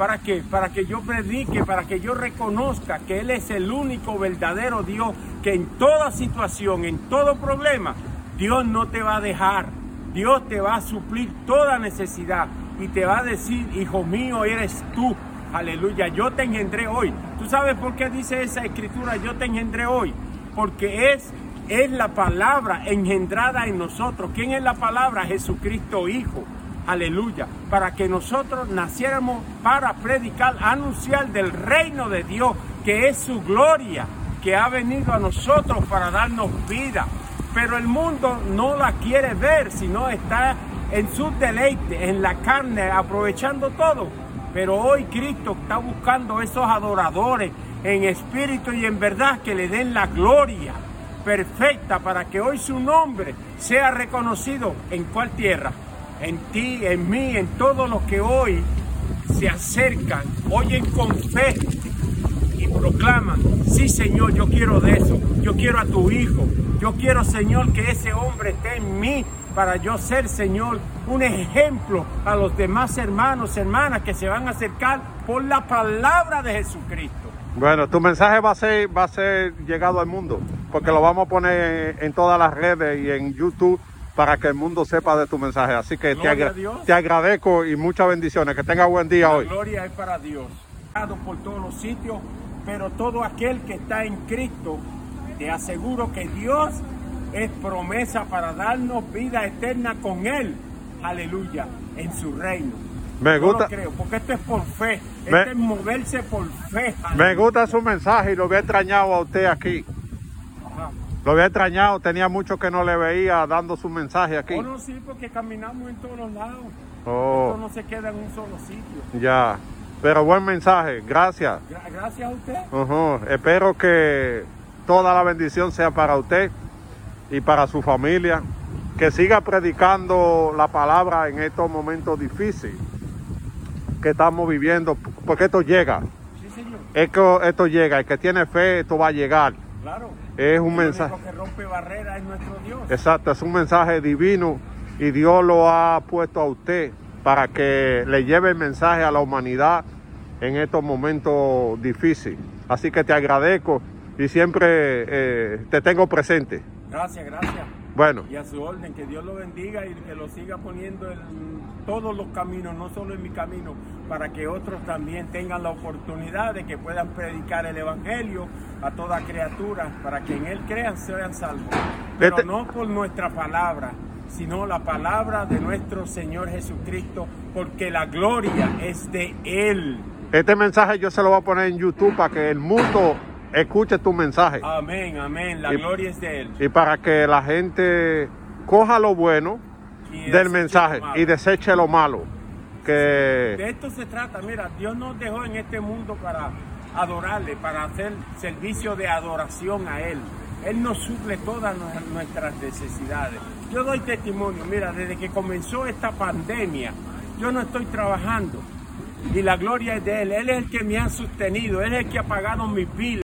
¿Para qué? Para que yo predique, para que yo reconozca que Él es el único verdadero Dios, que en toda situación, en todo problema, Dios no te va a dejar. Dios te va a suplir toda necesidad y te va a decir, hijo mío, eres tú. Aleluya, yo te engendré hoy. ¿Tú sabes por qué dice esa escritura, yo te engendré hoy? Porque es, es la palabra engendrada en nosotros. ¿Quién es la palabra? Jesucristo Hijo aleluya, para que nosotros naciéramos para predicar, anunciar del reino de Dios, que es su gloria, que ha venido a nosotros para darnos vida. Pero el mundo no la quiere ver, sino está en su deleite, en la carne, aprovechando todo. Pero hoy Cristo está buscando esos adoradores en espíritu y en verdad que le den la gloria perfecta para que hoy su nombre sea reconocido en cual tierra en ti, en mí, en todos los que hoy se acercan, oyen con fe y proclaman, sí Señor, yo quiero de eso, yo quiero a tu Hijo, yo quiero Señor que ese hombre esté en mí para yo ser Señor un ejemplo a los demás hermanos, hermanas que se van a acercar por la palabra de Jesucristo. Bueno, tu mensaje va a ser, va a ser llegado al mundo, porque lo vamos a poner en todas las redes y en YouTube para que el mundo sepa de tu mensaje. Así que te, te, agradezco y muchas bendiciones. Que tenga buen día hoy. gloria es para Dios. Por todos los sitios, pero todo aquel que está en Cristo, te aseguro que Dios es promesa para darnos vida eterna con Él. Aleluya, en su reino. Me gusta. creo, porque esto es por fe. Esto es moverse por fe. Me gusta su mensaje y lo había extrañado a usted aquí. Lo había extrañado, tenía mucho que no le veía dando su mensaje aquí. Oh, no, sí, porque caminamos en todos lados. Oh. Esto no se queda en un solo sitio. Ya, pero buen mensaje, gracias. gracias a usted. Espero que toda la bendición sea para usted y para su familia. Que siga predicando la palabra en estos momentos difíciles que estamos viviendo, porque esto llega. Sí, señor. Esto, esto llega, el que tiene fe, esto va a llegar. Claro. Es un mensaje. que rompe barreras es nuestro Dios. Exacto, es un mensaje divino y Dios lo ha puesto a usted para que le lleve el mensaje a la humanidad en estos momentos difíciles. Así que te agradezco y siempre eh, te tengo presente. Gracias, gracias. Bueno. Y a su orden, que Dios lo bendiga y que lo siga poniendo en todos los caminos, no solo en mi camino, para que otros también tengan la oportunidad de que puedan predicar el Evangelio a toda criatura, para que en Él crean, sean salvos. Pero este- no por nuestra palabra, sino la palabra de nuestro Señor Jesucristo, porque la gloria es de Él. Este mensaje yo se lo voy a poner en YouTube para que el mundo escuche tu mensaje. Amén, amén. La gloria es de Él. Y para que la gente coja lo bueno del mensaje y deseche lo malo. Que... De esto se trata. Mira, Dios nos dejó en este mundo para adorarle, para hacer servicio de adoración a Él. Él nos suple todas nuestras necesidades. Yo doy testimonio, mira, desde que comenzó esta pandemia, yo no estoy trabajando y la gloria es de Él. Él es el que me ha sostenido, Él es el que ha pagado mis vidas.